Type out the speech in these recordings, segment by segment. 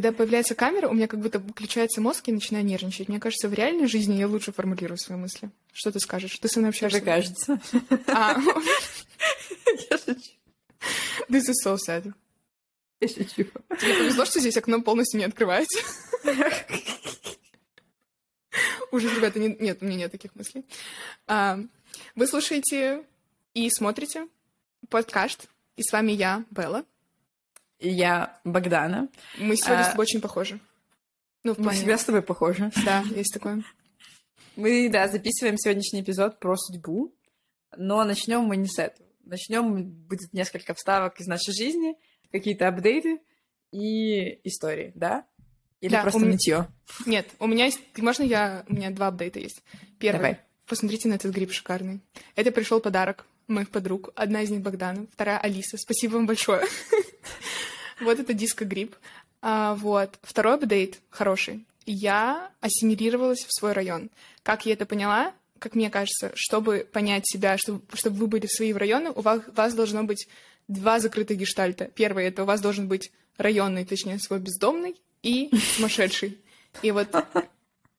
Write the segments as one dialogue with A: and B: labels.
A: Когда появляется камера, у меня как будто выключается мозг и начинаю нервничать. Мне кажется, в реальной жизни я лучше формулирую свои мысли. Что ты скажешь? Ты со мной общаешься?
B: Тебе кажется.
A: А,
B: Я шучу.
A: this is so sad.
B: Я шучу.
A: Тебе повезло, что здесь окно полностью не открывается. Ужас, ребята, не- нет, у меня нет таких мыслей. А, Вы слушаете и смотрите подкаст, и с вами я, Белла.
B: И я Богдана.
A: Мы сегодня
B: А,
A: с тобой очень похожи. Ну, в
B: Мы всегда с тобой похожи.
A: Да, есть такое.
B: Мы, да, записываем сегодняшний эпизод про судьбу, но начнем мы не с этого. Начнем будет несколько вставок из нашей жизни, какие-то апдейты и истории, да? Или
A: Да,
B: просто
A: у
B: нытье?
A: Нет, у меня есть... Можно я... У меня два апдейта есть. Первый.
B: Давай.
A: Посмотрите на этот гриб шикарный. Это пришел подарок моих подруг. Одна из них Богдана, вторая Алиса. Спасибо вам большое. Вот это диско-гриб. А, Вот. Второй апдейт хороший. Я ассимилировалась в свой район. Как я это поняла? Как мне кажется, чтобы понять себя, чтобы, чтобы вы были в свои районы, у вас, у вас должно быть два закрытых гештальта. Первый — это у вас должен быть районный, точнее, свой бездомный и сумасшедший. И вот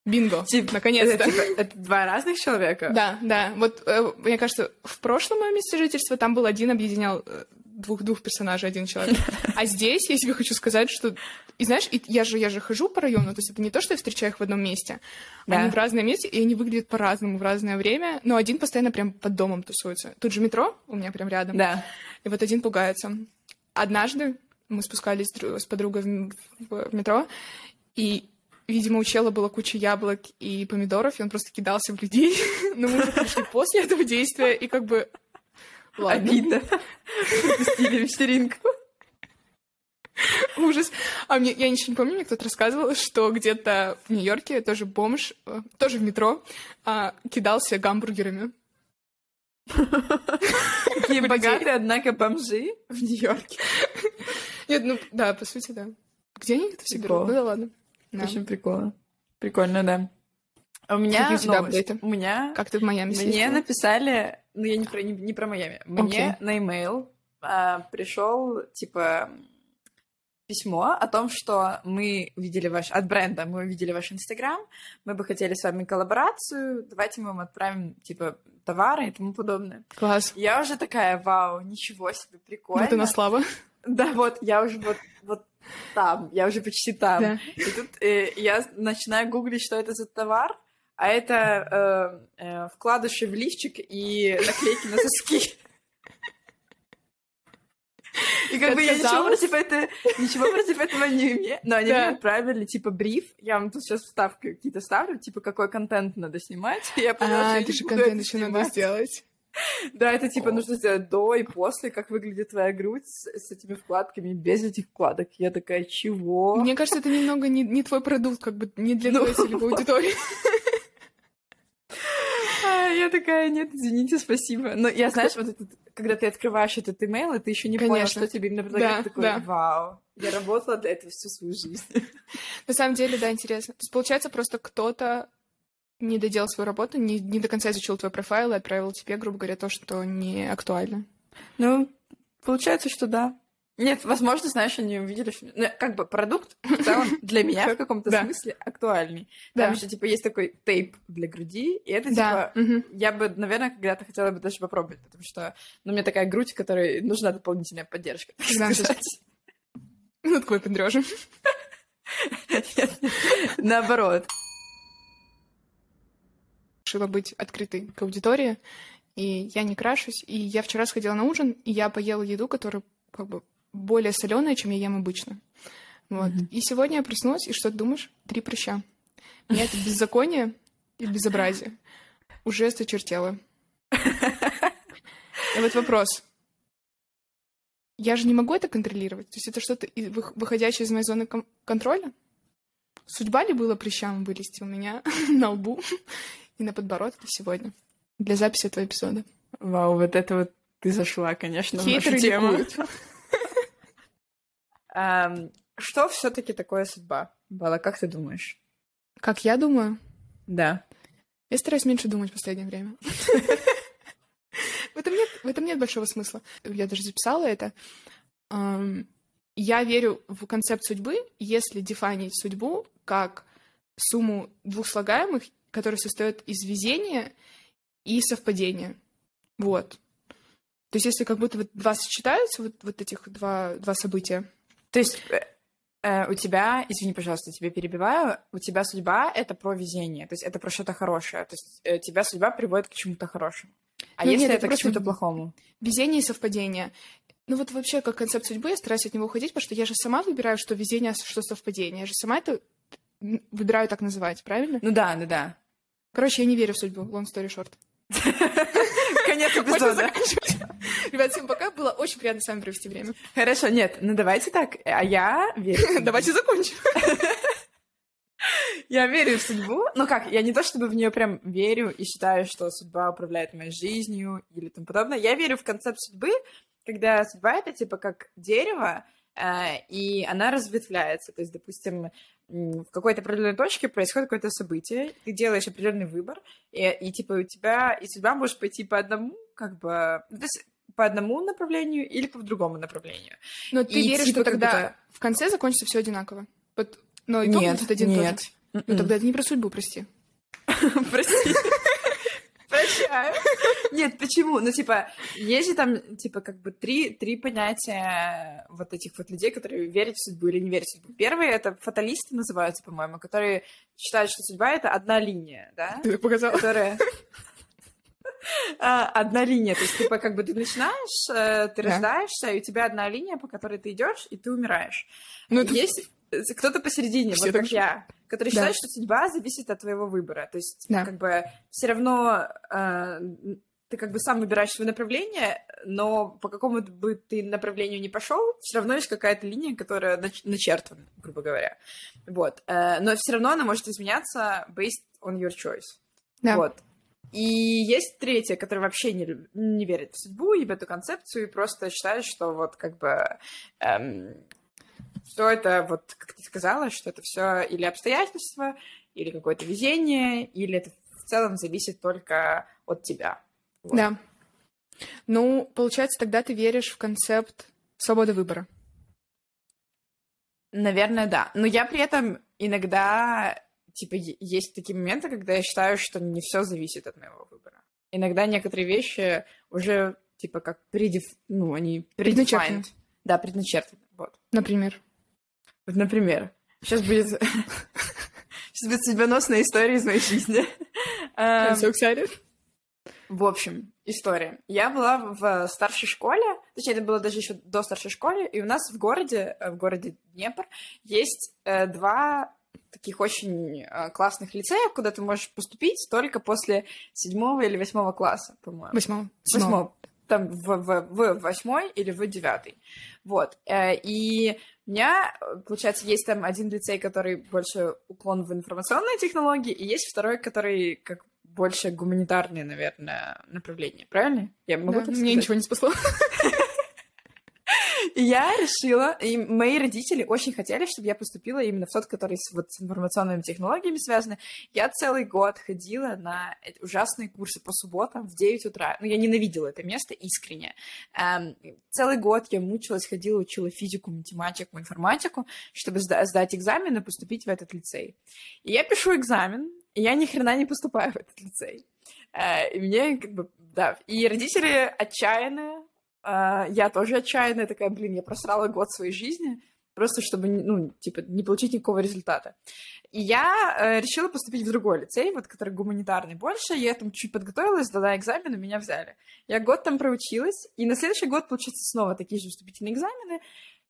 A: бинго,
B: Типа,
A: наконец-то.
B: Это, типа, это два разных человека?
A: Да, да. Вот э, мне кажется, в прошлом моем месте жительства там был один объединял э, двух двух персонажей, один человек. А здесь я тебе хочу сказать, что и знаешь, и я же я же хожу по району, то есть это не то, что я встречаю их в одном месте,
B: Да.
A: они в разном месте и они выглядят по-разному в разное время. Но один постоянно прям под домом тусуется. Тут же метро у меня прям рядом.
B: Да.
A: И вот один пугается. Однажды мы спускались с дру- с подругой в метро, и, видимо, у чела было куча яблок и помидоров, и он просто кидался в людей. Но мы уже пришли после этого действия, и как бы... Ладно,
B: Обидно. Пропустили вечеринку.
A: ужас. А мне, я ничего не помню, мне кто-то рассказывал, что где-то в Нью-Йорке тоже бомж, э, тоже в метро, а, кидался гамбургерами.
B: Такие богатые, однако, бомжи в Нью-Йорке.
A: Нет, ну да, по сути, да. Где они это все берут? Ну да ладно.
B: Очень прикольно. Прикольно, да. А У меня
A: Какие у тебя
B: новость.
A: апдейты?
B: У меня
A: Как ты в Майами
B: Мне
A: съездила?
B: написали, ну я не про, не, не про Майами, мне на имейл пришел типа письмо о том, что мы увидели ваш от бренда, мы увидели ваш инстаграм, мы бы хотели с вами коллаборацию, давайте мы вам отправим типа товары и тому подобное.
A: Класс.
B: Я уже такая, вау, ничего себе, прикольно.
A: Вот она слава.
B: Да, вот, я уже вот, вот там, я уже почти там.
A: Да.
B: И тут э, я начинаю гуглить, что это за товар, а это э, э, вкладыши в лифчик и наклейки на соски. И как бы я ничего против, это, ничего против этого не имею. Но они мне отправили, типа, бриф. Я вам тут сейчас вставки какие-то ставлю, типа, какой контент надо снимать. Я поняла, что
A: А,
B: я
A: это же контент еще надо сделать.
B: Да, это типа нужно сделать до и после, как выглядит твоя грудь с, с этими вкладками, без этих вкладок. Я такая, чего?
A: Мне кажется, это немного не, не твой продукт, как бы не для
B: Ну.
A: твоей целевой аудитории.
B: Я такая, нет, извините, спасибо. Но я, знаешь, вот этот, когда ты открываешь этот имейл, и ты еще не понял, что тебе именно предлагают,
A: Да,
B: такой,
A: да.
B: вау, я работала для этого всю свою жизнь.
A: На самом деле, да, интересно. То есть, получается, просто кто-то не доделал свою работу, не, не до конца изучил твой профайл и отправил тебе, грубо говоря, то, что не актуально.
B: Ну, получается, что да. Нет, возможно, знаешь, они увидели, что... Ну, как бы продукт в целом для меня в каком-то смысле актуальный.
A: Да.
B: Там еще, типа, есть такой тейп для груди, и это, типа, я бы, наверное, когда-то хотела бы даже попробовать, потому что, ну, у меня такая грудь, которой нужна дополнительная поддержка, так
A: Да,
B: сказать.
A: Над твой пендрёжем.
B: Наоборот.
A: Решила быть открытой к аудитории, и я не крашусь. И я вчера сходила на ужин, и я поела еду, которая как бы более соленая, чем я ем обычно. Вот.
B: Мгм.
A: И сегодня я проснулась, и что ты думаешь? Три прыща. Меня это беззаконие и безобразие уже осточертело. И вот вопрос. Я же не могу это контролировать. То есть это что-то выходящее из моей зоны кон- контроля? Судьба ли было прыщам вылезти у меня на лбу и на подбородке сегодня для записи этого эпизода?
B: Вау, вот это вот ты зашла, конечно, в нашу
A: Хейтеры
B: тему.
A: ликуют.
B: Что все-таки такое судьба? Бала, как ты думаешь?
A: Как я думаю,
B: Да.
A: я стараюсь меньше думать в последнее время. В этом нет, в этом нет большого смысла. Я даже записала это. Я верю в концепт судьбы, если дефинить судьбу как сумму двух слагаемых, которые состоят из везения и совпадения. Вот. То есть если как будто вот два сочетаются, вот, вот этих два, два события.
B: То есть э, э у тебя, извини, пожалуйста, тебя перебиваю, у тебя судьба — это про везение, то есть это про что-то хорошее, то есть э, тебя судьба приводит к чему-то хорошему. А ну, если нет, это, это к чему-то плохому?
A: Везение и совпадение. Ну вот вообще, как концепт судьбы, я стараюсь от него уходить, потому что я же сама выбираю, что везение, а что совпадение. Я же сама это выбираю так называть, правильно?
B: Ну да, ну да.
A: Короче, я не верю в судьбу. Long story short.
B: Конец эпизода.
A: Ребят, всем пока. Было очень приятно с вами провести время.
B: Хорошо, нет, ну давайте так. А я верю.
A: Давайте закончим.
B: Я верю в судьбу. Ну как, я не то чтобы в нее прям верю и считаю, что судьба управляет моей жизнью или тому подобное. Я верю в концепт судьбы, когда судьба это типа как дерево, э, и она разветвляется. То есть, допустим, в какой-то определенной точке происходит какое-то событие, ты делаешь определенный выбор, и, и типа у тебя, и судьба может пойти по одному, как бы, ну, то есть по одному направлению или по другому направлению.
A: Но ты и, веришь, типа, что тогда будто... в конце закончится все одинаково? Но итог
B: нет,
A: будет один
B: нет.
A: тот Ну м-м. тогда это не про судьбу, прости.
B: Прости. Прощаю. Нет, почему? Ну, типа, есть же там, типа, как бы три, три понятия вот этих вот людей, которые верят в судьбу или не верят в судьбу. Первые — это фаталисты называются, по-моему, которые считают, что судьба — это одна линия, да?
A: Ты показала?
B: Которая... А, одна линия, то есть, типа, как бы ты начинаешь, э, ты рождаешься, и у тебя одна линия, по которой ты идешь, и ты умираешь. Ну, есть кто-то посередине, Все вот как же. я, который да. считает, что судьба зависит от твоего выбора. То есть, да. как бы, все равно э, ты как бы сам выбираешь свое направление, но по какому бы ты направлению не пошел, все равно есть какая-то линия, которая нач- начертана, грубо говоря. Вот. Э, но все равно она может изменяться based on your choice. Да. Вот. И есть третья, которая вообще не, не верит в судьбу и в эту концепцию, и просто считает, что вот как бы эм, что это, вот как ты сказала, что это все или обстоятельства, или какое-то везение, или это в целом зависит только от тебя.
A: Вот. Да. Ну, получается, тогда ты веришь в концепт свободы выбора.
B: Наверное, да. Но я при этом иногда, типа, есть такие моменты, когда я считаю, что не все зависит от моего выбора. Иногда некоторые вещи уже, типа, как предев... ну, они
A: предначертаны.
B: Да, предначертаны. Вот.
A: Например?
B: Вот, например, сейчас будет... Сейчас будет судьбоносная история из моей жизни.
A: I'm so excited.
B: В общем, история. Я была в старшей школе, точнее, это было даже еще до старшей школы, и у нас в городе, э, в городе Днепр, есть э, два таких очень э, классных лицея, куда ты можешь поступить только после седьмого или восьмого класса, по-моему.
A: Восьмого.
B: Восьмого. Там в, в, в восьмой или в девятый. Вот. Э, и у меня, получается, есть там один лицей, который больше уклон в информационные технологии, и есть второй, который как больше гуманитарные, наверное, направления. Правильно?
A: Я могу да, так сказать? Мне ничего не спасло.
B: Я решила, и мои родители очень хотели, чтобы я поступила именно в тот, который с, вот, с информационными технологиями связан. Я целый год ходила на ужасные курсы по субботам в 9 утра. Ну, я ненавидела это место искренне. Эм, целый год я мучилась, ходила, учила физику, математику, информатику, чтобы сда- сдать экзамен и поступить в этот лицей. И я пишу экзамен, и я ни хрена не поступаю в этот лицей. Э, и мне как бы, да, и родители отчаянные, я тоже отчаянная такая, блин, я просрала год своей жизни, просто чтобы, ну, типа, не получить никакого результата. И я э, решила поступить в другой лицей, вот, который гуманитарный больше, я там чуть подготовилась, дала экзамен, меня взяли. Я год там проучилась, и на следующий год, получается, снова такие же вступительные экзамены,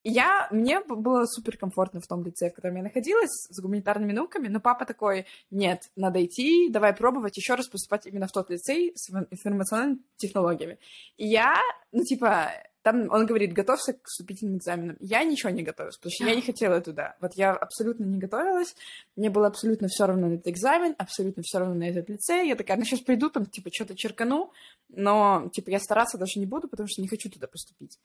B: я, мне было супер комфортно в том лице, в котором я находилась, с гуманитарными науками, но папа такой, нет, надо идти, давай пробовать еще раз поступать именно в тот лицей с информационными технологиями. И я, ну, типа, там он говорит, готовься к вступительным экзаменам. Я ничего не готовилась, потому что я не хотела туда. Вот я абсолютно не готовилась, мне было абсолютно все равно на этот экзамен, абсолютно все равно на этот лицей. Я такая, ну сейчас пойду там, типа, что-то черкану, но, типа, я стараться даже не буду, потому что не хочу туда поступить.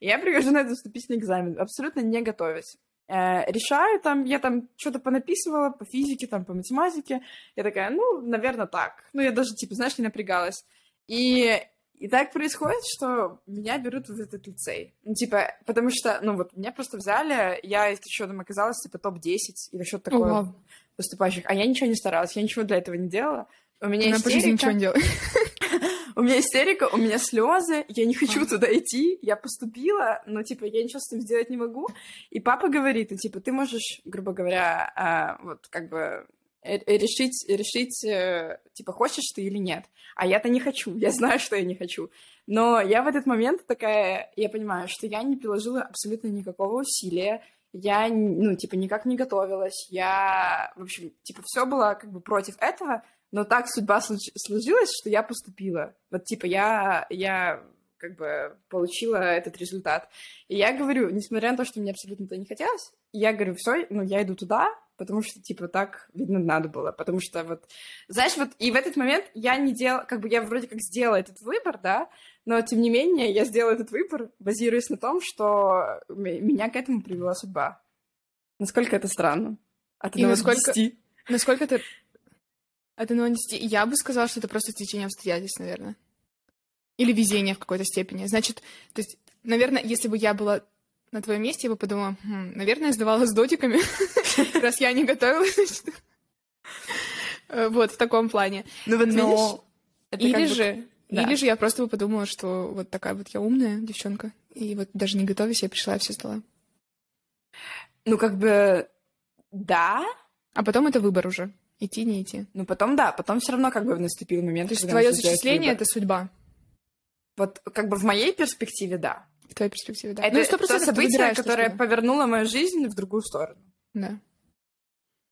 B: И я прихожу на этот вступительный экзамен, абсолютно не готовясь. Э, решаю там, я там что-то понаписывала по физике, там, по математике. Я такая, ну, наверное, так. Ну, я даже, типа, знаешь, не напрягалась. И и так происходит, что меня берут в этот лицей. Ну, типа, потому что, ну, вот меня просто взяли, я еще там оказалась, типа, топ-10 или что-то такое
A: Ого.
B: поступающих. А я ничего не старалась, я ничего для этого не делала. У меня
A: Она
B: истерика,
A: ничего не делает.
B: у меня истерика, у меня слезы, я не хочу туда идти, я поступила, но, типа, я ничего с этим сделать не могу. И папа говорит, ну, типа, ты можешь, грубо говоря, а, вот, как бы, решить, решить, э, типа, хочешь ты или нет. А я-то не хочу, я знаю, что я не хочу. Но я в этот момент такая, я понимаю, что я не приложила абсолютно никакого усилия, я, ну, типа, никак не готовилась, я, в общем, типа, все было как бы против этого, но так судьба сложилась, что я поступила. Вот, типа, я, я как бы получила этот результат. И я говорю, несмотря на то, что мне абсолютно это не хотелось, я говорю, все, ну, я иду туда, потому что, типа, так, видно, надо было. Потому что вот, знаешь, вот, и в этот момент я не делала, как бы я вроде как сделала этот выбор, да, но, тем не менее, я сделала этот выбор, базируясь на том, что меня к этому привела судьба. Насколько это странно? От
A: И насколько-
B: десяти.
A: Насколько это... От 1 до 10? Я бы сказала, что это просто стечение обстоятельств, наверное. Или везение в какой-то степени. Значит, то есть, наверное, если бы я была на твоем месте, я бы подумала, «Хм, наверное, сдавала с дотиками, раз я не готовилась. значит». Э, Вот, в таком плане.
B: Ну вот видишь,
A: Или же, или же я просто бы подумала, что вот такая вот я умная девчонка, и вот даже не готовясь, я пришла и все сдала.
B: Ну, как бы, да,
A: А потом это выбор уже, идти, не идти.
B: но потом, да, потом все равно как бы наступил момент,
A: То есть твое
B: выбор.
A: это судьба,
B: Вот как бы в моей перспективе, да.
A: Твоей перспективе, да.
B: Это
A: Ну, и 100%
B: то событие, которое
A: что-
B: повернуло мою жизнь в другую сторону.
A: Да.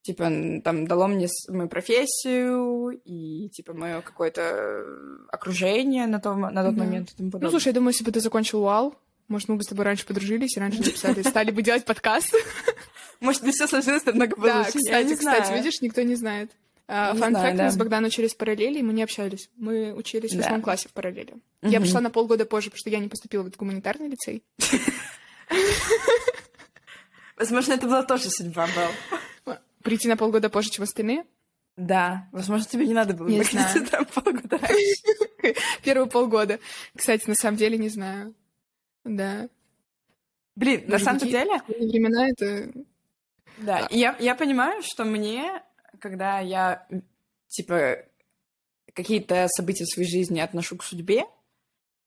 B: Типа, там, дало мне мою профессию и, типа, мое какое-то окружение на, том, на тот
A: Да.
B: момент и тому
A: Ну, слушай, я думаю, если бы ты закончил УАЛ, может, мы бы с тобой раньше подружились и раньше записали, стали бы делать подкаст.
B: Может, бы все сложилось намного
A: Да,
B: получше. не
A: кстати, кстати, видишь, никто не знает. А,
B: Не
A: Фан
B: знаю,
A: факт,
B: да.
A: мы с Богданом учились в параллели, и мы не общались. Мы учились в
B: Да.
A: восьмом классе в параллели. Я
B: Мгм.
A: пришла на полгода позже, потому что я не поступила в этот гуманитарный лицей.
B: Возможно, это была тоже судьба, Белл.
A: Прийти на полгода позже, чем остальные.
B: Да, возможно, тебе не надо было
A: Не
B: находиться
A: знаю.
B: там полгода.
A: Первые полгода. Кстати, на самом деле не знаю. Да.
B: Блин, на самом деле,
A: времена это...
B: Да, и я, я понимаю, что мне, когда я, типа, какие-то события в своей жизни отношу к судьбе,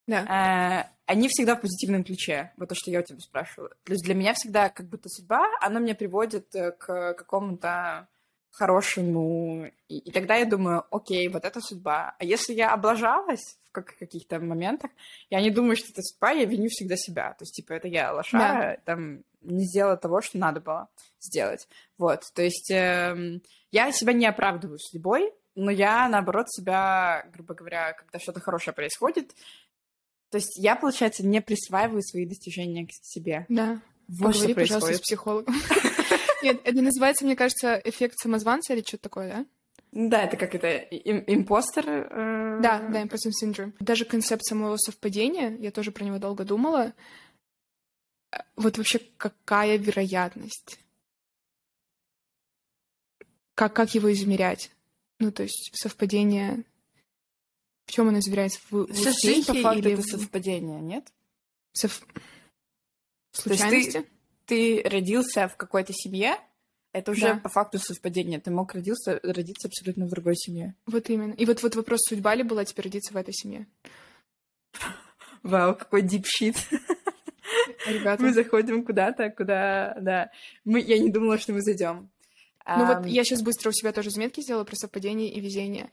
A: Да.
B: э, они всегда в позитивном ключе. Вот то, что я у тебя спрашивала. То есть для меня всегда как будто судьба, она меня приводит э, к какому-то хорошему. И, и тогда я думаю, окей, вот это судьба. А если я облажалась в как- каких-то моментах, я не думаю, что это судьба, я виню всегда себя. То есть, типа, это я лошара, там, не сделала того, что надо было сделать. Вот, то есть эм, я себя не оправдываю судьбой, но я, наоборот, себя, грубо говоря, когда что-то хорошее происходит, то есть я, получается, не присваиваю свои достижения к себе.
A: Да.
B: Вот что
A: Поговори, пожалуйста, с психологом. Нет, это называется, мне кажется, эффект самозванца или что-то такое, да?
B: Да, это как это, им- импостер? э,
A: Да, да, imposter syndrome. Даже концепт самого совпадения, я тоже про него долго думала. Э, Вот вообще какая вероятность? Как, как его измерять? Ну, то есть совпадение... В чем оно измеряется? В, в
B: Вся жизнь, по
A: успехе
B: факту,
A: или
B: это совпадение, нет?
A: сов- случайности?
B: Ты родился в какой-то семье, это уже
A: Да.
B: по факту совпадение. Ты мог родиться, родиться абсолютно в другой семье.
A: Вот именно. И вот, вот вопрос, судьба ли была тебе родиться в этой семье?
B: Вау, какой дипшит.
A: Ребята.
B: Мы заходим куда-то, куда, да. Мы, я не думала, что мы зайдем.
A: Ну вот я сейчас быстро у себя тоже заметки сделала про совпадение и везение.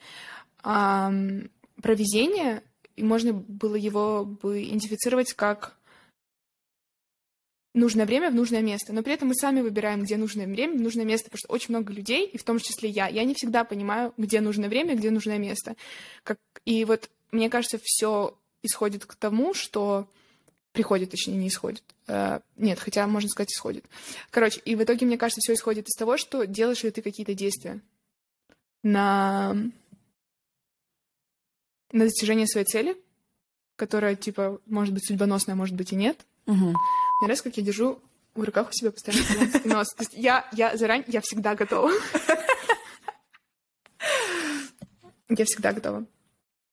A: Ам, про везение можно было его бы идентифицировать как нужное время в нужное место. Но при этом мы сами выбираем, где нужное время, нужное место, потому что очень много людей, и в том числе я, я не всегда понимаю, где нужное время, где нужное место. Как... И вот мне кажется, все исходит к тому, что приходит, точнее, не исходит. Э, Нет, хотя, можно сказать, исходит. Короче, и в итоге, мне кажется, все исходит из того, что делаешь ли ты какие-то действия на, на достижение своей цели, которая, типа, может быть судьбоносная, может быть и нет.
B: Мгм.
A: Мне нравится, как я держу в руках у себя постоянно слонский нос. То есть я, я заранее, я всегда готова. Я всегда готова.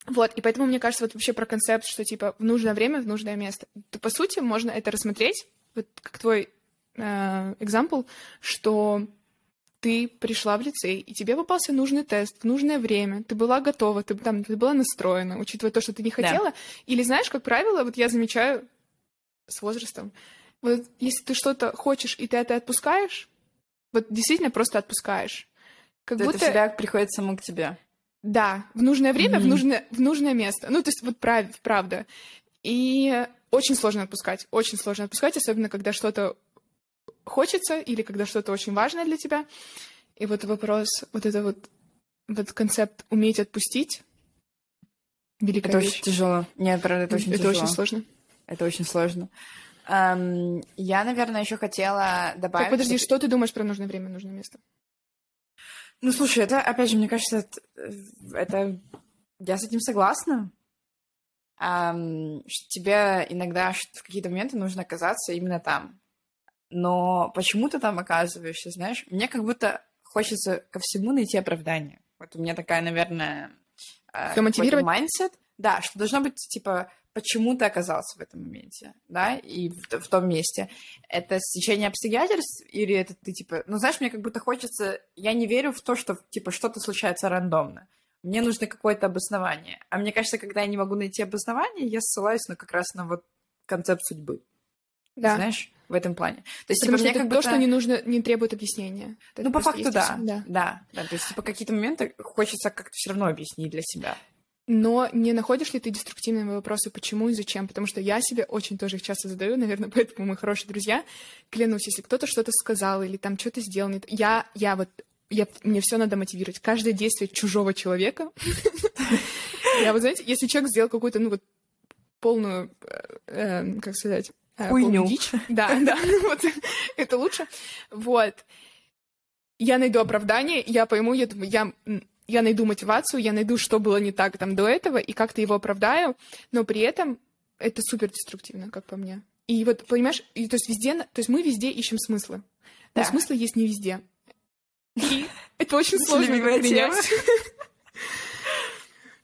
A: Вот, и поэтому мне кажется, вот вообще про концепт, что типа в нужное время, в нужное место. То, по сути, можно это рассмотреть, вот как твой экзампл, э, что ты пришла в лицей, и тебе попался нужный тест в нужное время, ты была готова, ты, там, ты была настроена, учитывая то, что ты не хотела. Да. Или знаешь, как правило, вот я замечаю с возрастом, вот если ты что-то хочешь, и ты это отпускаешь, вот действительно просто отпускаешь.
B: Как то будто... это всегда приходит само к тебе.
A: Да, в нужное время, mm-hmm. в, нужное, в нужное место. Ну, то есть вот прав, правда. И очень сложно отпускать, очень сложно отпускать, особенно когда что-то хочется или когда что-то очень важное для тебя. И вот вопрос, вот это вот, вот концепт уметь отпустить, великая
B: Это
A: вещь.
B: очень тяжело. Нет, правда, это очень
A: это
B: тяжело.
A: Это очень сложно.
B: Это очень сложно. Um, я, наверное, еще хотела добавить...
A: Так, подожди, что ты думаешь про нужное время, нужное место?
B: Ну, слушай, это, опять же, мне кажется, это, это... я с этим согласна. Um, что тебе иногда в какие-то моменты нужно оказаться именно там. Но почему ты там оказываешься, знаешь? Мне как будто хочется ко всему найти оправдание. Вот у меня такая, наверное,
A: Все мотивировать?
B: mindset. Да, что должно быть, типа, почему ты оказался в этом моменте, да, и в, в том месте. Это стечение обстоятельств или это ты, типа... Ну, знаешь, мне как будто хочется... Я не верю в то, что, типа, что-то случается рандомно. Мне нужно какое-то обоснование. А мне кажется, когда я не могу найти обоснование, я ссылаюсь на как раз на вот концепт судьбы.
A: Да.
B: Знаешь, в этом плане.
A: То есть, Потому типа, что мне как то, будто... что не нужно, не требует объяснения.
B: Это ну, по факту, да. да. Да, да. То есть, типа, какие-то моменты хочется как-то все равно объяснить для себя.
A: Но не находишь ли ты деструктивными вопросы, почему и зачем? Потому что я себе очень тоже их часто задаю, наверное, поэтому мы хорошие друзья. Клянусь, если кто-то что-то сказал или там что-то сделал, я, я вот я, мне все надо мотивировать. Каждое действие чужого человека. Я вот, знаете, если человек сделал какую-то, ну вот, полную, э, э, как сказать,
B: э, Хуйню.
A: Да, да, вот, это лучше. Вот. Я найду оправдание, я пойму, я, я я найду мотивацию, я найду, что было не так там до этого, и как-то его оправдаю, но при этом это супер деструктивно, как по мне. И вот, понимаешь, и, то есть везде, то есть мы везде ищем смыслы. Но да. смыслы есть не везде. И это очень сложно принять.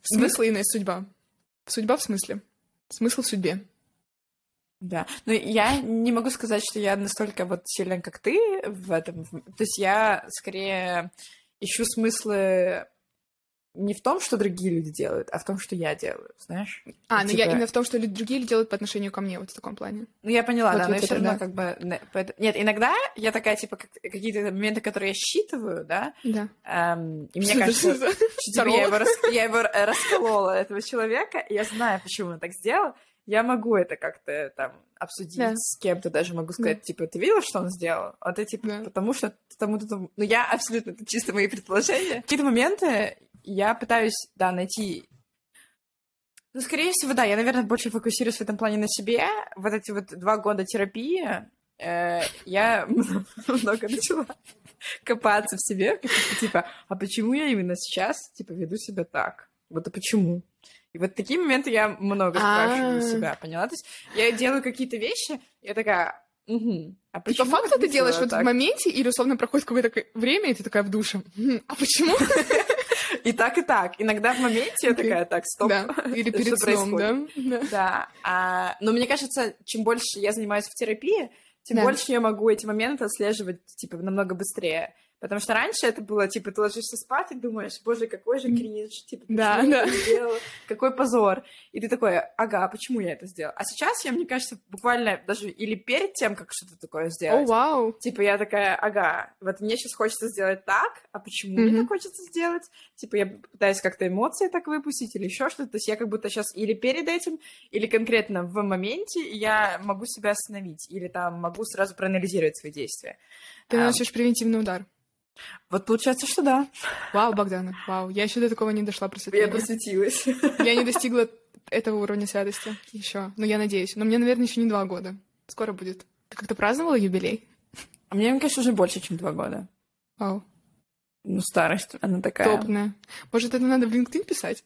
A: Смысл иная судьба. Судьба в смысле. Смысл в судьбе.
B: Да, но я не могу сказать, что я настолько вот сильно, как ты в этом. То есть я скорее ищу смыслы не в том, что другие люди делают, а в том, что я делаю, знаешь?
A: А, ну типа... я именно в том, что люди, другие люди делают по отношению ко мне, вот в таком плане.
B: Ну, я поняла, вот, да, вот но я все равно да. как бы... Нет, иногда я такая, типа, как, какие-то моменты, которые я считываю, да?
A: Да.
B: Эм, и мне кажется, что типа, я, его расколола, этого человека, я знаю, почему он так сделал, я могу это как-то там обсудить да. с кем-то, даже могу сказать, да. типа, ты видела, что он сделал? А ты, типа, да. потому что тому-то... Тому... Ну, я абсолютно, это чисто мои предположения. Какие-то моменты я пытаюсь, да, найти... Ну, скорее всего, да, я, наверное, больше фокусируюсь в этом плане на себе. Вот эти вот два года терапии э, я много начала копаться в себе, типа, а почему я именно сейчас, типа, веду себя так? Вот а почему? И вот такие моменты я много спрашиваю себя, поняла? То есть я делаю какие-то вещи, я такая, Угу. А
A: и по факту ты делаешь вот в моменте, или условно проходит какое-то время, и ты такая в душе. А почему?
B: И так, и так. Иногда в моменте я такая, так, стоп.
A: Да. Или перед сном, да?
B: Да. А, но мне кажется, чем больше я занимаюсь в терапии, тем больше я могу эти моменты отслеживать, типа, намного быстрее. Потому что раньше это было, типа, ты ложишься спать и думаешь, боже, какой же кринж, типа,
A: да, да. я это
B: сделала, какой позор. И ты такой, ага, почему я это сделала? А сейчас я, мне кажется, буквально даже или перед тем, как что-то такое сделать.
A: О, oh, вау. Wow.
B: Типа, я такая, ага, вот мне сейчас хочется сделать так, а почему mm-hmm. мне так хочется сделать? Типа, я пытаюсь как-то эмоции так выпустить или еще что-то. То есть я как будто сейчас или перед этим, или конкретно в моменте я могу себя остановить, или там могу сразу проанализировать свои действия.
A: Ты наносишь а, превентивный удар.
B: Вот получается, что да.
A: Вау, Богдана, вау. Я еще до такого не дошла
B: просветления. Я просветилась.
A: Я не достигла этого уровня святости еще. Но я надеюсь. Но мне, наверное, еще не два года. Скоро будет. Ты как-то праздновала юбилей?
B: А мне, конечно, уже больше, чем два года.
A: Вау.
B: Ну, старость, она такая.
A: Топная. Может, это надо в LinkedIn писать?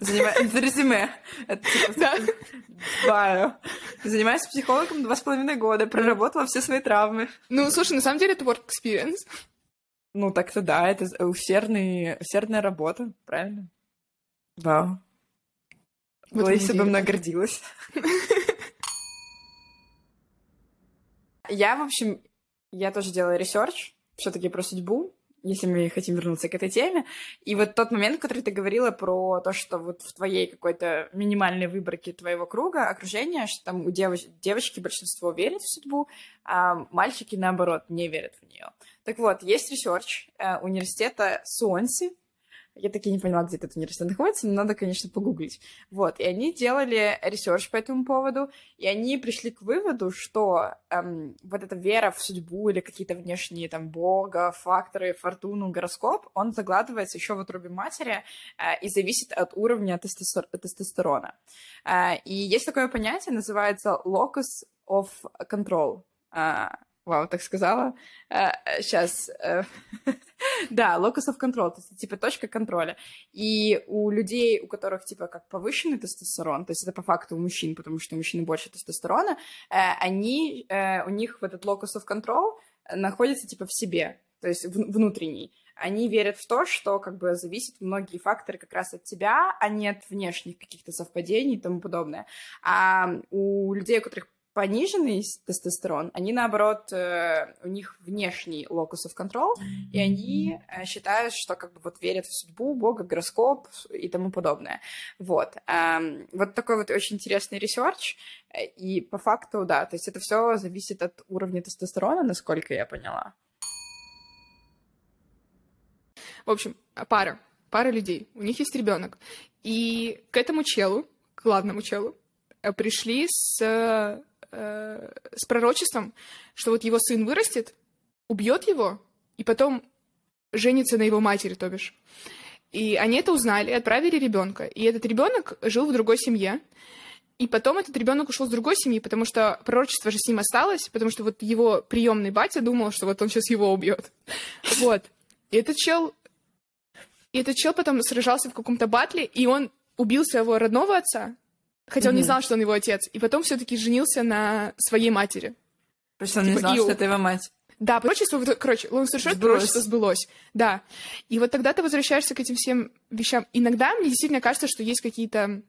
B: Занимаюсь... Резюме. Типа... Да. Занимаюсь психологом два с половиной года, проработала все свои травмы.
A: Ну, слушай, на самом деле это work experience.
B: Ну, так-то да, это усердный, усердная работа, правильно? Вау. Вот Лариса бы мной гордилась. Я, в общем, я тоже делала research все таки про судьбу, если мы хотим вернуться к этой теме. И вот тот момент, который ты говорила про то, что вот в твоей какой-то минимальной выборке твоего круга, окружения, что там у девоч- девочки большинство верят в судьбу, а мальчики, наоборот, не верят в нее. Так вот, есть research э, университета Суонси, я таки не поняла, где этот университет находится, но надо, конечно, погуглить. Вот, и они делали research по этому поводу, и они пришли к выводу, что эм, вот эта вера в судьбу или какие-то внешние там бога, факторы, фортуну, гороскоп, он закладывается еще в утробе матери э, и зависит от уровня тестостер- тестостерона. Э, и есть такое понятие, называется locus of control. Э, Вау, так сказала. Сейчас. Э, э, да, locus of control, то есть, типа, точка контроля. И у людей, у которых, типа, как повышенный тестостерон, то есть это по факту у мужчин, потому что у мужчин больше тестостерона, э, они, у них в этот locus of control находится, типа, в себе, то есть внутренний. Они верят в то, что, как бы, зависят многие факторы как раз от тебя, а не от внешних каких-то совпадений и тому подобное. А у людей, у которых пониженный тестостерон, они, наоборот, э, у них внешний locus of control, и они э, считают, что как бы вот верят в судьбу, Бога, гороскоп и тому подобное. Вот. Вот такой вот очень интересный research, и по факту, да, то есть это все зависит от уровня тестостерона, насколько я поняла.
A: В общем, пара, пара людей, у них есть ребенок, и к этому челу, к главному челу, э, пришли с э, с пророчеством, что вот его сын вырастет, убьет его, и потом женится на его матери, то бишь. И они это узнали, отправили ребенка. И этот ребенок жил в другой семье. И потом этот ребенок ушел с другой семьи, потому что пророчество же с ним осталось, потому что вот его приемный батя думал, что вот он сейчас его убьет. Вот. И этот чел... И этот чел потом сражался в каком-то батле, и он убил своего родного отца, Хотя он не знал, что он его отец. И потом все-таки женился на своей матери.
B: Просто он типа, не знал, и... что это его мать.
A: Да, пророчество, короче, он совершенно пророчество сбылось. Да. И вот тогда ты возвращаешься к этим всем вещам. Иногда мне действительно кажется, что есть какие-то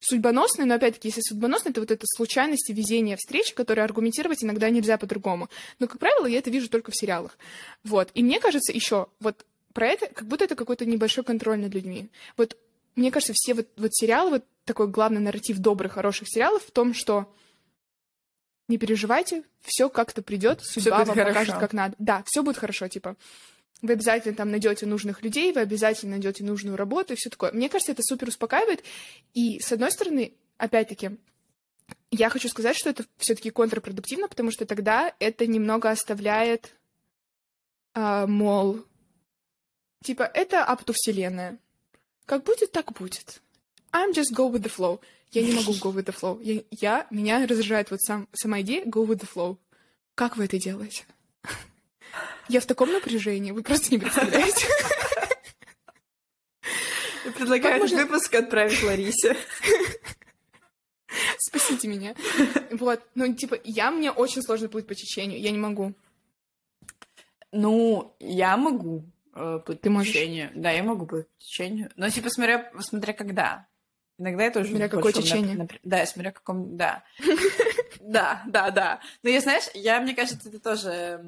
A: судьбоносные, но опять-таки, если судьбоносные, это вот это случайности, везение встреч, которые аргументировать иногда нельзя по-другому. Но, как правило, я это вижу только в сериалах. Вот. И мне кажется еще, вот про это, как будто это какой-то небольшой контроль над людьми. Вот мне кажется, все вот, вот сериалы, вот такой главный нарратив добрых, хороших сериалов в том, что не переживайте, все как-то придет, судьба вам хорошо. покажет, как надо. Да, все будет хорошо, типа. Вы обязательно там найдете нужных людей, вы обязательно найдете нужную работу и все такое. Мне кажется, это супер успокаивает. И с одной стороны, опять-таки, я хочу сказать, что это все-таки контрпродуктивно, потому что тогда это немного оставляет, э, мол, типа, это апту вселенная. Как будет, так будет. I'm just go with the flow. Я не могу go with the flow. Я, я меня раздражает вот сам, сама идея go with the flow. Как вы это делаете? Я в таком напряжении, вы просто не представляете.
B: Предлагаю можно... выпуск отправить Ларисе.
A: Спасите меня. Вот, ну, типа, я, мне очень сложно плыть по течению, я не могу.
B: Ну, я могу плыть Ты по можешь? течению. Да, я могу плыть по течению. Но, типа, смотря, смотря когда. Иногда это уже...
A: Смотря какое течение. Нап...
B: Да, смотря каком... Да. Да, да, да. Но я, знаешь, я, мне кажется, это тоже...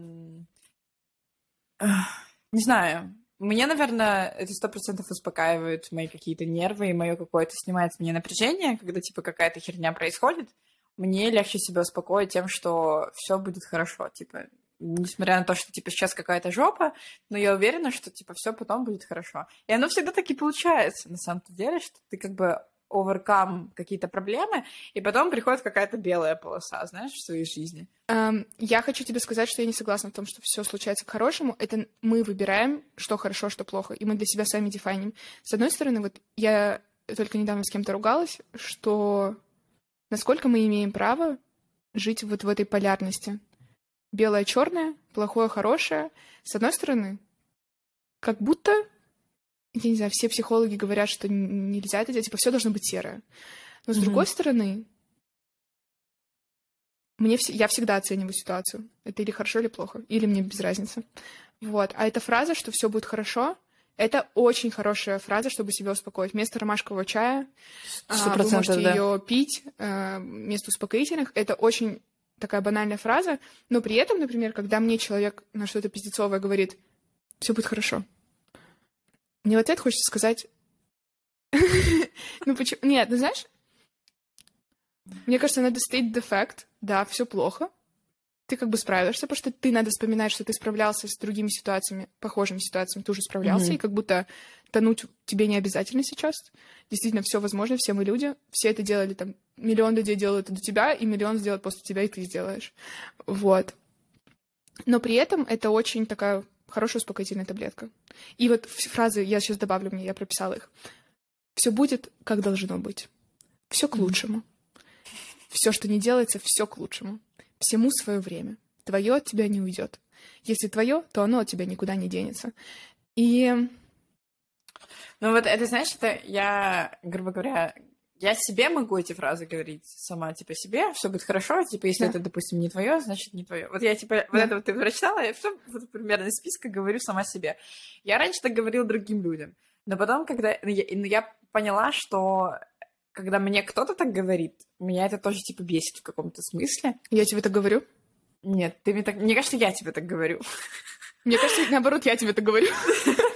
B: Не знаю. Мне, наверное, это сто процентов успокаивает мои какие-то нервы и мое какое-то снимает с меня напряжение, когда, типа, какая-то херня происходит. Мне легче себя успокоить тем, что все будет хорошо. Типа, несмотря на то, что, типа, сейчас какая-то жопа, но я уверена, что, типа, все потом будет хорошо. И оно всегда таки получается, на самом деле, что ты как бы overcome какие-то проблемы, и потом приходит какая-то белая полоса, знаешь, в своей жизни.
A: Um, я хочу тебе сказать, что я не согласна в том, что все случается к хорошему. Это мы выбираем, что хорошо, что плохо, и мы для себя сами дефайним. С одной стороны, вот я только недавно с кем-то ругалась, что насколько мы имеем право жить вот в этой полярности. Белое-черное, плохое-хорошее. С одной стороны, как будто я не знаю, все психологи говорят, что нельзя это делать, типа, все должно быть серое. Но с mm-hmm. другой стороны, мне вс- я всегда оцениваю ситуацию. Это или хорошо, или плохо. Или мне без разницы. Вот. А эта фраза, что все будет хорошо, Это очень хорошая фраза, чтобы себя успокоить. Вместо ромашкового чая а, вы можете
B: да.
A: ее пить э, вместо успокоительных. Это очень такая банальная фраза, но при этом, например, когда мне человек на что-то пиздецовое говорит, все будет хорошо. Мне в ответ хочется сказать, ну почему? Нет, ну знаешь, мне кажется, надо state the fact, да, все плохо, ты как бы справишься, потому что ты надо вспоминать, что ты справлялся с другими ситуациями, похожими ситуациями, ты уже справлялся, mm-hmm. и как будто тонуть тебе не обязательно сейчас. Действительно, все возможно, все мы люди, все это делали, там, миллион людей делают это до тебя, и миллион сделают после тебя, и ты сделаешь. Вот. Но при этом это очень такая хорошая успокоительная таблетка. И вот фразы, я сейчас добавлю мне, я прописала их. Все будет, как должно быть. Все к лучшему. Все, что не делается, все к лучшему. Всему свое время. Твое от тебя не уйдет. Если твое, то оно от тебя никуда не денется. И...
B: Ну вот это, знаешь, это я, грубо говоря, я себе могу эти фразы говорить сама, типа, себе, все будет хорошо, типа, если да. это, допустим, не твое, значит, не твое. Вот я, типа, да. вот это вот ты прочитала, я все вот, примерно из списка говорю сама себе. Я раньше так говорила другим людям, но потом, когда ну, я, ну, я поняла, что когда мне кто-то так говорит, меня это тоже, типа, бесит в каком-то смысле.
A: Я тебе так говорю?
B: Нет, ты мне так... Мне кажется, я тебе так говорю.
A: Мне кажется, наоборот, я тебе так говорю.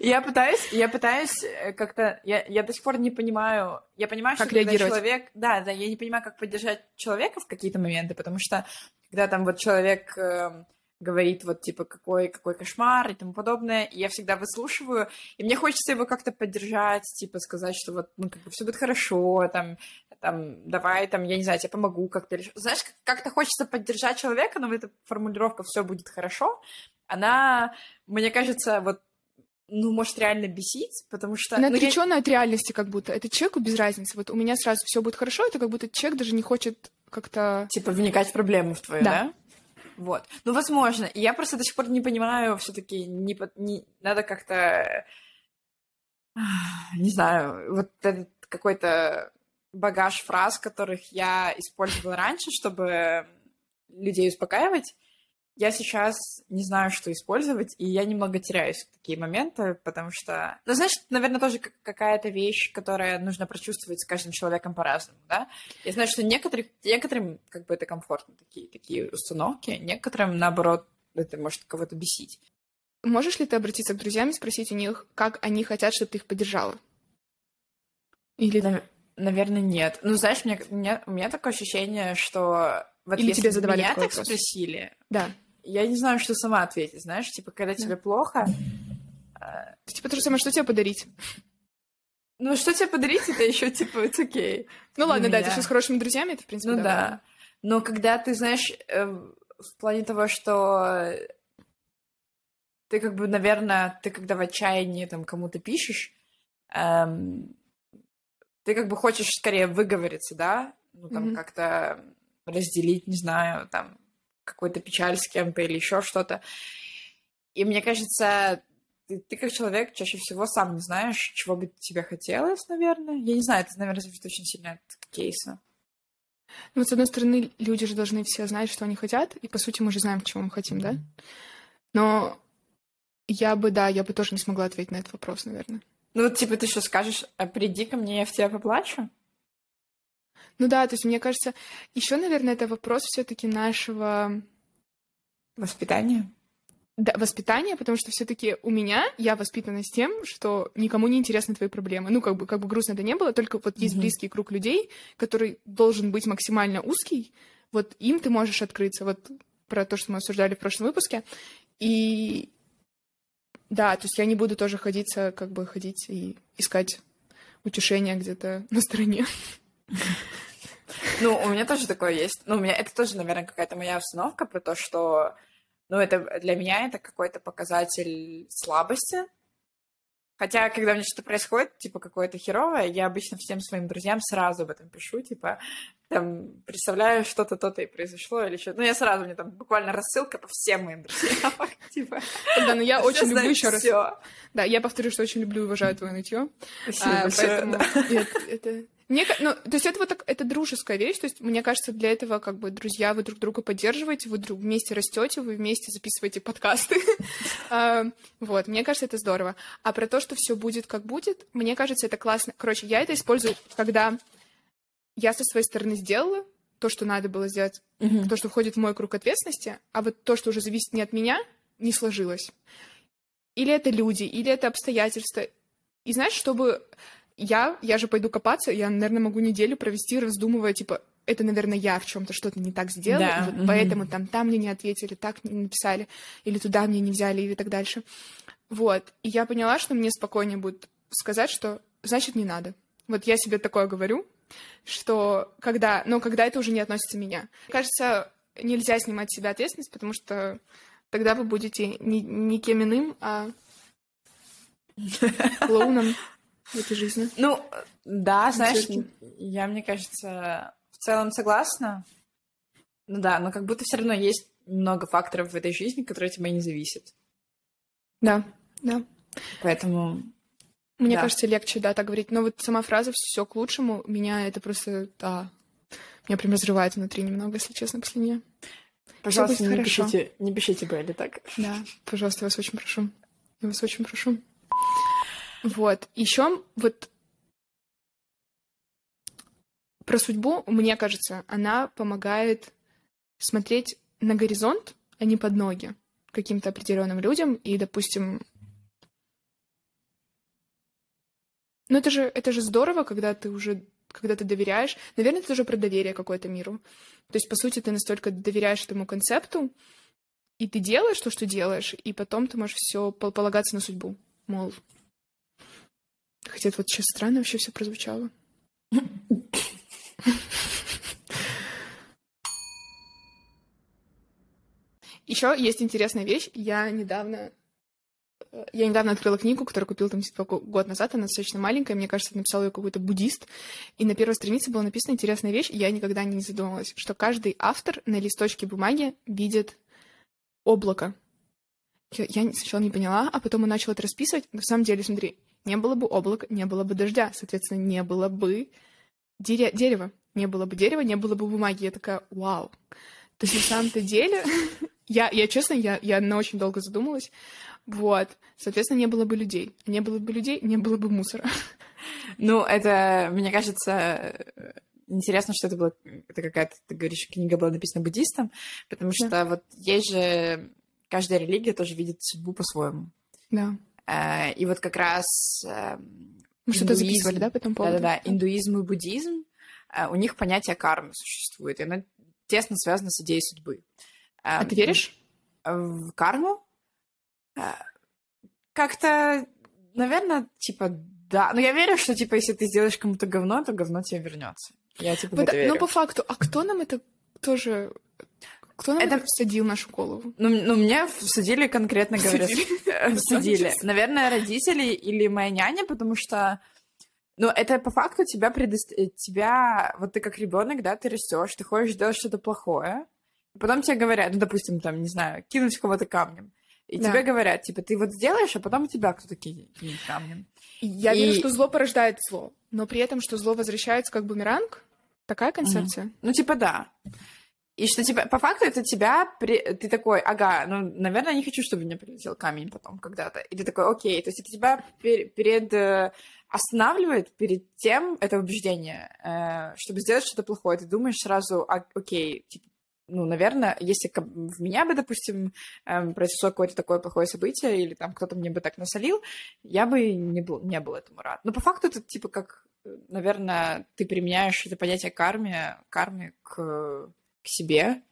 B: Я пытаюсь, я пытаюсь э, как-то, я, я до сих пор не понимаю, я понимаю,
A: как
B: что
A: реагировать.
B: когда человек, да, да, я не понимаю, как поддержать человека в какие-то моменты, потому что когда там вот человек э, говорит вот типа какой какой кошмар и тому подобное, и я всегда выслушиваю, и мне хочется его как-то поддержать, типа сказать, что вот ну как бы все будет хорошо, там там давай там я не знаю, тебе помогу как-то, знаешь, как-то хочется поддержать человека, но эта формулировка все будет хорошо, она, мне кажется, вот ну, может реально бесить, потому что...
A: Она
B: ну,
A: отречённая я... от реальности как будто. Это человеку без разницы. Вот у меня сразу все будет хорошо, это как будто человек даже не хочет как-то...
B: Типа вникать в проблему в твою, да? да? Вот. Ну, возможно. И я просто до сих пор не понимаю, все таки не, не... надо как-то... Не знаю, вот этот какой-то багаж фраз, которых я использовала раньше, чтобы людей успокаивать, я сейчас не знаю, что использовать, и я немного теряюсь в такие моменты, потому что... Ну, знаешь, наверное, тоже какая-то вещь, которая нужно прочувствовать с каждым человеком по-разному, да? Я знаю, что некоторых, некоторым как бы это комфортно, такие, такие установки, некоторым, наоборот, это может кого-то бесить.
A: Можешь ли ты обратиться к друзьям и спросить у них, как они хотят, чтобы ты их поддержала?
B: Или... Нав- наверное, нет. Ну, знаешь, мне, меня, у меня такое ощущение, что вот
A: Или тебе задавали
B: меня
A: такой
B: так
A: вопрос?
B: спросили,
A: Да.
B: я не знаю, что сама ответить, знаешь, типа, когда тебе плохо... э,
A: Типа то же самое, что тебе подарить?
B: Ну, что тебе подарить, это еще типа, it's okay.
A: Ну ладно, да, ты
B: меня.
A: с хорошими друзьями, это, в принципе,
B: Ну
A: да.
B: да. Но когда ты, знаешь, э, в плане того, что ты как бы, наверное, ты когда в отчаянии там кому-то пишешь, эм, ты как бы хочешь скорее выговориться, да? Ну, там
A: Мгм.
B: как-то разделить, не знаю, там какую-то печаль с кем-то или еще что-то. И мне кажется, ты, ты как человек чаще всего сам не знаешь, чего бы тебе хотелось, наверное. Я не знаю, это, наверное, зависит очень сильно от кейса.
A: Ну, вот, с одной стороны, люди же должны все знать, что они хотят, и, по сути, мы же знаем, чего мы хотим, да? Но я бы, да, я бы тоже не смогла ответить на этот вопрос, наверное.
B: Ну, вот, типа, ты что скажешь, а приди ко мне, я в тебя поплачу?
A: Ну да, то есть, мне кажется, еще, наверное, это вопрос все-таки нашего
B: Воспитание?
A: да, воспитания, потому что все-таки у меня я воспитана с тем, что никому не интересны твои проблемы. Ну, как бы, как бы грустно это не было, только вот есть
B: Мгм.
A: близкий круг людей, который должен быть максимально узкий, вот им ты можешь открыться. Вот про то, что мы обсуждали в прошлом выпуске. И да, то есть я не буду тоже ходиться, как бы ходить и искать утешения где-то на стороне.
B: Ну, у меня тоже такое есть. Ну, у меня это тоже, наверное, какая-то моя установка про то, что, ну, это для меня это какой-то показатель слабости. Хотя, когда у меня что-то происходит, типа, какое-то херовое, я обычно всем своим друзьям сразу об этом пишу, типа, там, представляю, что-то то-то и произошло, или что Ну, я сразу, мне там буквально рассылка по всем моим друзьям, типа.
A: Да, но я
B: все
A: очень люблю еще раз. Да, я повторю, что очень люблю и уважаю твое нытье.
B: Спасибо
A: А,
B: большое,
A: это... Мне, ну, то есть это вот так, это дружеская вещь, то есть мне кажется, для этого как бы друзья, вы друг друга поддерживаете, вы друг вместе растете, вы вместе записываете подкасты. Вот, мне кажется, это здорово. А про то, что все будет как будет, мне кажется, это классно. Короче, я это использую, когда я со своей стороны сделала то, что надо было сделать, то, что входит в мой круг ответственности, а вот то, что уже зависит не от меня, не сложилось. Или это люди, или это обстоятельства. И знаешь, чтобы я, я же пойду копаться, я, наверное, могу неделю провести, раздумывая, типа, это, наверное, я в чем-то что-то не так сделала, да. вот mm-hmm. поэтому там, там мне не ответили, так не написали, или туда мне не взяли, или так дальше. Вот. И я поняла, что мне спокойнее будет сказать, что значит не надо. Вот я себе такое говорю, что когда, ну, когда это уже не относится меня. Кажется, нельзя снимать с себя ответственность, потому что тогда вы будете не, не кем иным, а клоуном в этой жизни.
B: Ну, да, знаешь, я, мне кажется, в целом согласна. Ну да, но как будто все равно есть много факторов в этой жизни, которые от тебя не зависят.
A: Да, да.
B: Поэтому...
A: Мне да. кажется, легче, да, так говорить. Но вот сама фраза все к лучшему, меня это просто, да, меня прям разрывает внутри немного, если честно, после нее.
B: Пожалуйста, не хорошо. пишите, не пишите Белли так.
A: Да, пожалуйста, я вас очень прошу. Я вас очень прошу. Вот. Еще вот про судьбу, мне кажется, она помогает смотреть на горизонт, а не под ноги каким-то определенным людям. И, допустим, ну это же, это же здорово, когда ты уже когда ты доверяешь. Наверное, это тоже про доверие какое-то миру. То есть, по сути, ты настолько доверяешь этому концепту, и ты делаешь то, что делаешь, и потом ты можешь все полагаться на судьбу. Мол, Хотя это вот сейчас странно вообще все прозвучало. Еще есть интересная вещь. Я недавно э, я недавно открыла книгу, которую купила там типа, год назад, она достаточно маленькая, мне кажется, написал ее какой-то буддист, и на первой странице была написана интересная вещь, я никогда не задумывалась, что каждый автор на листочке бумаги видит облако. Я, сначала не поняла, а потом он начал это расписывать. На самом деле, смотри, не было бы облака, не было бы дождя, соответственно, не было бы дере- дерева. Не было бы дерева, не было бы бумаги. Я такая, вау. То есть на самом-то деле, я, я честно, я, я на очень долго задумалась. Вот. Соответственно, не было бы людей. Не было бы людей, не было бы мусора.
B: Ну, это, мне кажется, интересно, что это была это какая-то, ты говоришь, книга была написана буддистом, потому что да. вот есть же каждая религия тоже видит судьбу по-своему.
A: Да.
B: Э, и вот как раз
A: мы что-то записывали, да, по этому поводу?
B: Да-да-да, индуизм и буддизм, э, у них понятие кармы существует, и оно тесно связано с идеей судьбы.
A: А ты веришь?
B: В карму? Э, как-то, наверное, типа, да. Но я верю, что, типа, если ты сделаешь кому-то говно, то говно тебе вернется. Я, типа,
A: вот,
B: в это верю.
A: Но по факту, а кто нам это тоже кто нам это, всадил нашу голову?
B: Ну, ну мне всадили конкретно, говорят. Всадили. Наверное, родители или моя няня, потому что ну, это по факту тебя предост... Э, тебя, вот ты как ребенок, да, ты растешь, ты хочешь делать что-то плохое, и потом тебе говорят, ну, допустим, там, не знаю, кинуть кого-то камнем. И да. тебе говорят, типа, ты вот сделаешь, а потом тебя кто-то кинет камнем.
A: Я и... верю, что зло порождает зло, но при этом, что зло возвращается как бумеранг, такая концепция.
B: Угу. Ну, типа, да. И что тебя, по факту, это тебя, при... ты такой, ага, ну, наверное, не хочу, чтобы меня прилетел камень потом когда-то. И ты такой, окей, то есть это тебя пер... перед э, останавливает перед тем, это убеждение, э, чтобы сделать что-то плохое. Ты думаешь сразу, а, окей, типа, ну, наверное, если в меня бы, допустим, эм, произошло какое-то такое плохое событие, или там кто-то мне бы так насолил, я бы не был, не был этому рад. Но по факту это типа как, э, наверное, ты применяешь это понятие карме, карме к к себе,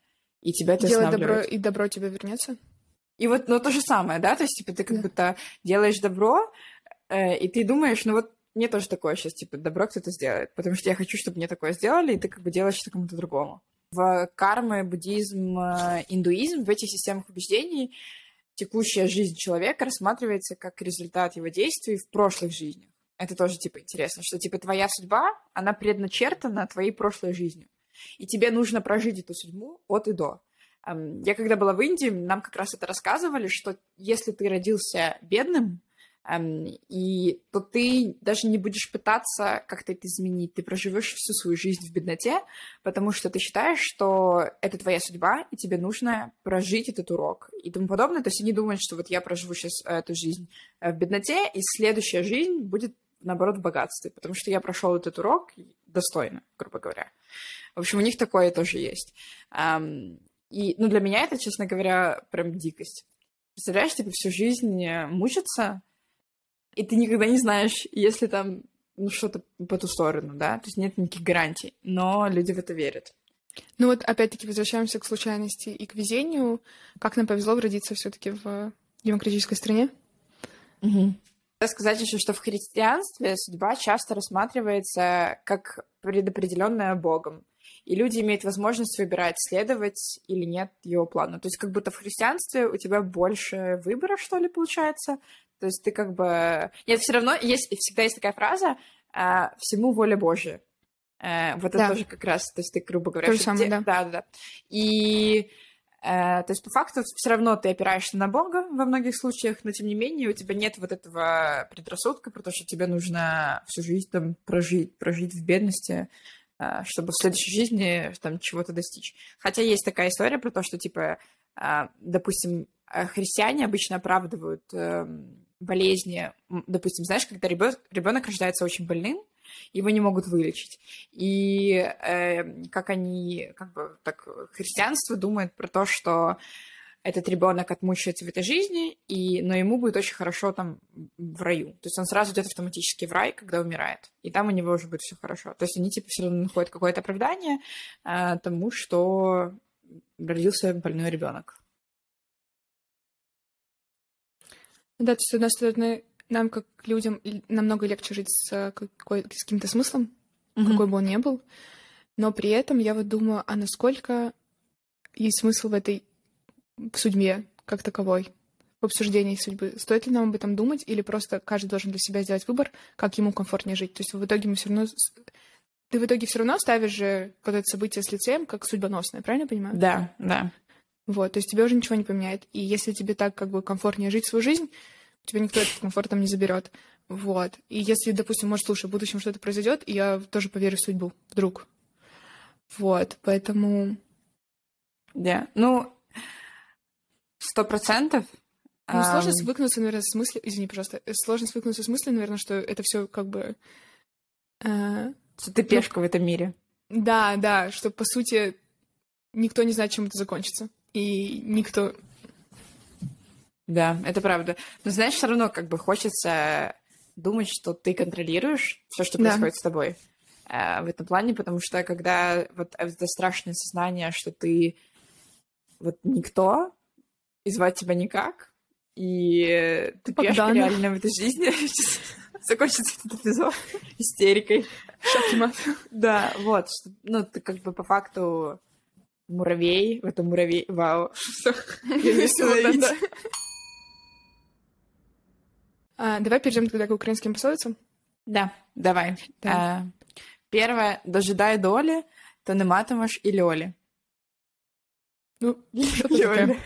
B: и тебя это
A: Делай добро, и добро тебе вернется.
B: И вот, ну, то же самое, да, то есть, типа, ты как да. будто делаешь добро, э, и ты думаешь, ну, вот мне тоже такое сейчас, типа, добро кто-то сделает, потому что я хочу, чтобы мне такое сделали, и ты как бы делаешь это кому-то другому. В карме, буддизм, э, индуизм, в этих системах убеждений текущая жизнь человека рассматривается как результат его действий в прошлых жизнях. Это тоже, типа, интересно, что, типа, твоя судьба, она предначертана твоей прошлой жизнью и тебе нужно прожить эту судьбу от и до. Я когда была в Индии, нам как раз это рассказывали, что если ты родился бедным, и то ты даже не будешь пытаться как-то это изменить. Ты проживешь всю свою жизнь в бедноте, потому что ты считаешь, что это твоя судьба, и тебе нужно прожить этот урок и тому подобное. То есть они думают, что вот я проживу сейчас эту жизнь э, в бедноте, и следующая жизнь будет, наоборот, в богатстве, потому что я прошел этот урок достойно, грубо говоря. В общем, у них такое тоже есть. И, ну, для меня это, честно говоря, прям дикость. Представляешь, типа всю жизнь мучиться, и ты никогда не знаешь, если там ну, что-то по ту сторону, да, то есть нет никаких гарантий, но люди в это верят.
A: Ну вот, опять-таки, возвращаемся к случайности и к везению. Как нам повезло родиться все таки в демократической стране?
B: Угу. Сказать еще, что в христианстве судьба часто рассматривается как предопределенная Богом. И люди имеют возможность выбирать, следовать или нет его плану. То есть как будто в христианстве у тебя больше выбора, что ли, получается. То есть ты как бы... Нет, все равно есть, всегда есть такая фраза а, «всему воля Божья». А, вот да. это тоже как раз, то есть ты, грубо говоря...
A: То же самое, да.
B: Да, да, да. И то есть, по факту, все равно ты опираешься на Бога во многих случаях, но тем не менее у тебя нет вот этого предрассудка про то, что тебе нужно всю жизнь там прожить, прожить в бедности, uh, чтобы в следующей жизни там чего-то достичь. Хотя есть такая история про то, что, типа, uh, допустим, христиане обычно оправдывают эм, болезни, допустим, знаешь, когда ребенок рождается очень больным, его не могут вылечить. И э, как они, как бы так, христианство думает про то, что этот ребенок отмучается в этой жизни, и, но ему будет очень хорошо там в раю. То есть он сразу идет автоматически в рай, когда умирает. И там у него уже будет все хорошо. То есть они типа все равно находят какое-то оправдание э, тому, что родился больной ребенок.
A: Да, то есть, с одной стороны, нам, как людям, намного легче жить с, какой, с каким-то смыслом, mm-hmm. какой бы он ни был. Но при этом я вот думаю, а насколько есть смысл в этой в судьбе как таковой, в обсуждении судьбы? Стоит ли нам об этом думать, или просто каждый должен для себя сделать выбор, как ему комфортнее жить? То есть в итоге мы все равно... Ты в итоге все равно ставишь же вот это событие с лицеем как судьбоносное, правильно я понимаю?
B: Да, да.
A: Вот, то есть тебе уже ничего не поменяет. И если тебе так как бы комфортнее жить свою жизнь, тебя никто этот комфорт там не заберет. Вот. И если, допустим, может, слушай, в будущем что-то произойдет, я тоже поверю в судьбу, вдруг. Вот, поэтому...
B: Да, ну, сто процентов.
A: Ну, сложно свыкнуться, наверное, с мыслью... Извини, пожалуйста. Сложно свыкнуться с мыслью, наверное, что это все как бы...
B: Э... Что ты пешка ну, в этом мире.
A: Да, да, что, по сути, никто не знает, чем это закончится и никто...
B: Да, это правда. Но знаешь, все равно как бы хочется думать, что ты контролируешь все, что происходит да. с тобой э, в этом плане, потому что когда вот это страшное сознание, что ты вот никто, и звать тебя никак, и ты пешка реально в этой жизни, закончится этот эпизод истерикой.
A: Шахмат.
B: Да, вот. Ну, ты как бы по факту муравей, это муравей, вау.
A: А, давай перейдем тогда к украинским пословицам.
B: Да, давай. Да. А, первое, дожидай доли, то не матимеш і льолі.
A: Ну, що це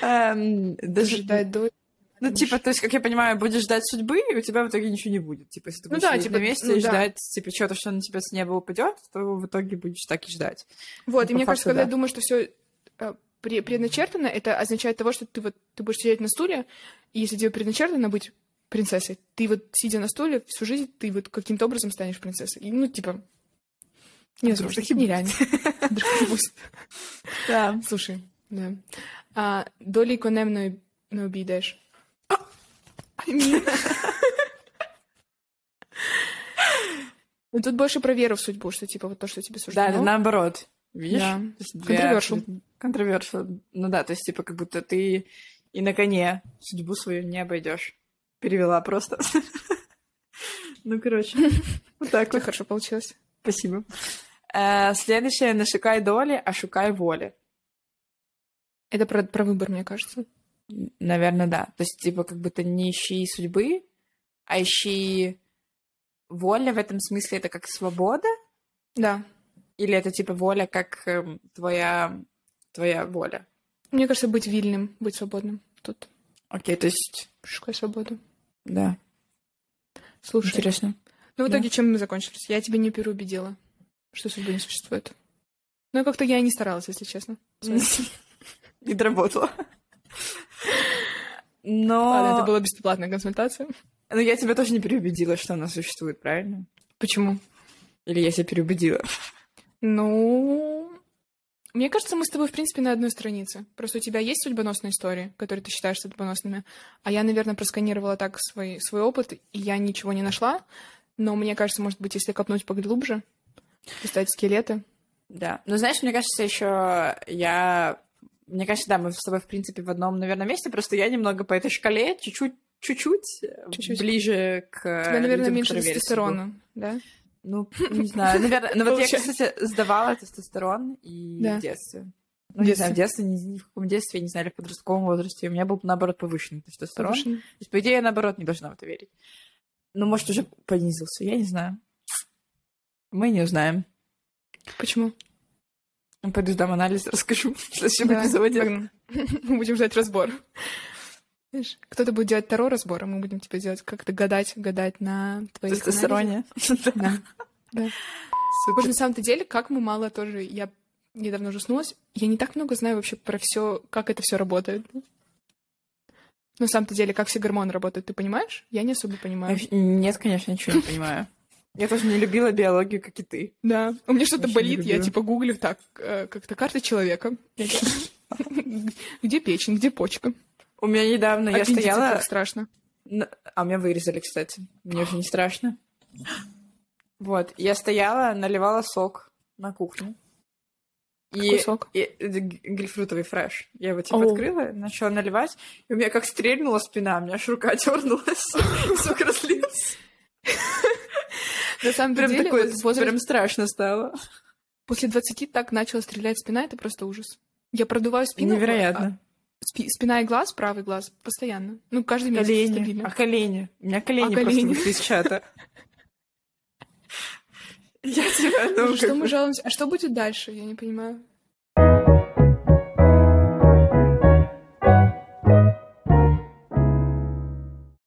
A: таке?
B: Дожидай доли. Ну, типа, то есть, как я понимаю, будешь ждать судьбы, и у тебя в итоге ничего не будет. Типа, если ты ну будешь ну, да, типа, на месте ну, и да. ждать, типа, что-то, что на тебя с неба упадет, то в итоге будешь так и ждать.
A: Вот, ну, и мне факту, кажется, когда да. я думаю, что все э, предначертано, это означает того, что ты вот ты будешь сидеть на стуле, и если тебе предначертано быть принцессой, ты вот, сидя на стуле, всю жизнь ты вот каким-то образом станешь принцессой. И, ну, типа, невозможно. Нереально. Да. Слушай, да. А, долей конем не обійдеш. Ну, тут больше про веру в судьбу, что типа вот то, что тебе суждено.
B: Да, наоборот. Видишь?
A: Да. Контровершил.
B: Контровершил. Ну да, то есть, типа, как будто ты и на коне судьбу свою не обойдешь. Перевела просто. Ну, короче, вот так вот.
A: хорошо получилось.
B: Спасибо. Э, следующее, не шукай доли, а шукай воли.
A: Это про, про выбор, мне кажется.
B: Наверное, да. То есть, типа, как будто не ищи судьбы, а ищи воля в этом смысле это как свобода?
A: Да.
B: Или это типа воля как э, твоя, твоя воля?
A: Мне кажется, быть вильным, быть свободным тут.
B: Окей, то есть...
A: Мужская свобода.
B: Да.
A: Слушай.
B: Интересно.
A: Ну, в итоге,
B: Да.
A: чем мы закончились? Я тебя не переубедила, что судьбы не существует. Ну, как-то я и не старалась, если честно.
B: Не доработала. Но...
A: Ладно, это была бесплатная консультация.
B: Ну, я тебя тоже не переубедила, что она существует, правильно?
A: Почему?
B: Или я тебя переубедила?
A: Ну, мне кажется, мы с тобой, в принципе, на одной странице. Просто у тебя есть судьбоносные истории, которые ты считаешь судьбоносными, а я, наверное, просканировала так свой, свой опыт, и я ничего не нашла. Но мне кажется, может быть, если копнуть поглубже, поставить скелеты.
B: Да. Ну, знаешь, мне кажется, еще я... Мне кажется, да, мы с тобой, в принципе, в одном, наверное, месте, просто я немного по этой шкале чуть-чуть чуть-чуть ближе к
A: У тебя, наверное,
B: людям,
A: меньше тестостерона, да?
B: Ну, не знаю, наверное. Ну, вот я, кстати, сдавала тестостерон и в детстве. Ну, не знаю, в детстве, ни, ни в каком детстве, я не знаю, или в подростковом возрасте. У меня был, наоборот, повышенный тестостерон.
A: Повышенный.
B: То есть, по идее, я, наоборот, не должна в это верить. Ну, может, уже понизился, я не знаю. Мы не узнаем.
A: Почему?
B: Пойду сдам анализ, расскажу в следующем
A: Да,
B: эпизоде.
A: Мы будем ждать разбор. Кто-то будет делать второй разбор, а мы будем тебе делать как-то гадать, гадать на твоих
B: Тестостероне.
A: Да.
B: Супер.
A: на самом-то деле, как мы мало тоже... Я недавно ужаснулась. Я не так много знаю вообще про все, как это все работает. На самом-то деле, как все гормоны работают, ты понимаешь? Я не особо понимаю.
B: Нет, конечно, ничего не понимаю. Я тоже не любила биологию, как и ты.
A: Да. У меня что-то болит, я типа гуглю так, э, как-то карта человека. Где печень, где почка?
B: У меня недавно я стояла...
A: как страшно.
B: А меня вырезали, кстати. Мне уже не страшно. Вот, я стояла, наливала сок на кухне. И,
A: Какой сок?
B: и- г- грейпфрутовый фреш. Я его типа
A: Оу.
B: открыла, начала наливать, и у меня как стрельнула спина, у меня аж рука дернулась, сок разлился.
A: На самом
B: Прям
A: деле, вот возрасте-
B: прям страшно стало.
A: после 20 так начала стрелять спина, это просто ужас. Я продуваю спину.
B: Невероятно.
A: Спи- спина и глаз, правый глаз, постоянно. Ну, каждый месяц
B: Колени.
A: стабильно.
B: А колени? У меня колени
A: А
B: просто
A: колени?
B: вышли из чата. Я тебя, ну,
A: что мы жалуемся? А что будет дальше? Я не понимаю.